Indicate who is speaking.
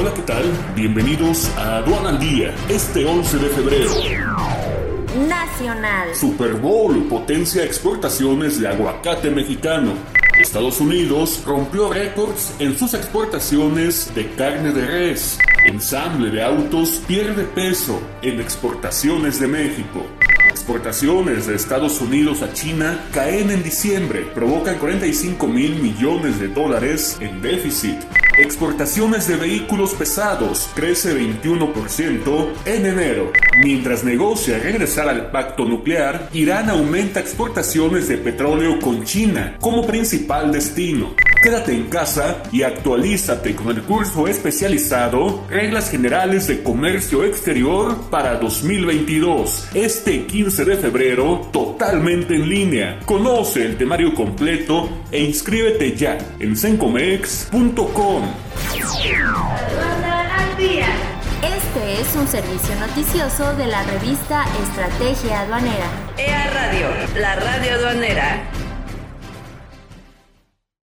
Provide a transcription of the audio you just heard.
Speaker 1: Hola, ¿qué tal? Bienvenidos a Aduana al Día, este 11 de febrero.
Speaker 2: Nacional.
Speaker 1: Super Bowl potencia exportaciones de aguacate mexicano. Estados Unidos rompió récords en sus exportaciones de carne de res. Ensamble de autos pierde peso en exportaciones de México. Exportaciones de Estados Unidos a China caen en diciembre, provocan 45 mil millones de dólares en déficit. Exportaciones de vehículos pesados crece 21% en enero. Mientras negocia regresar al pacto nuclear, Irán aumenta exportaciones de petróleo con China como principal destino. Quédate en casa y actualízate con el curso especializado Reglas Generales de Comercio Exterior para 2022. Este 15 de febrero, totalmente en línea. Conoce el temario completo e inscríbete ya en sencomex.com.
Speaker 2: Este es un servicio noticioso de la revista Estrategia Aduanera.
Speaker 3: EA Radio, la radio aduanera.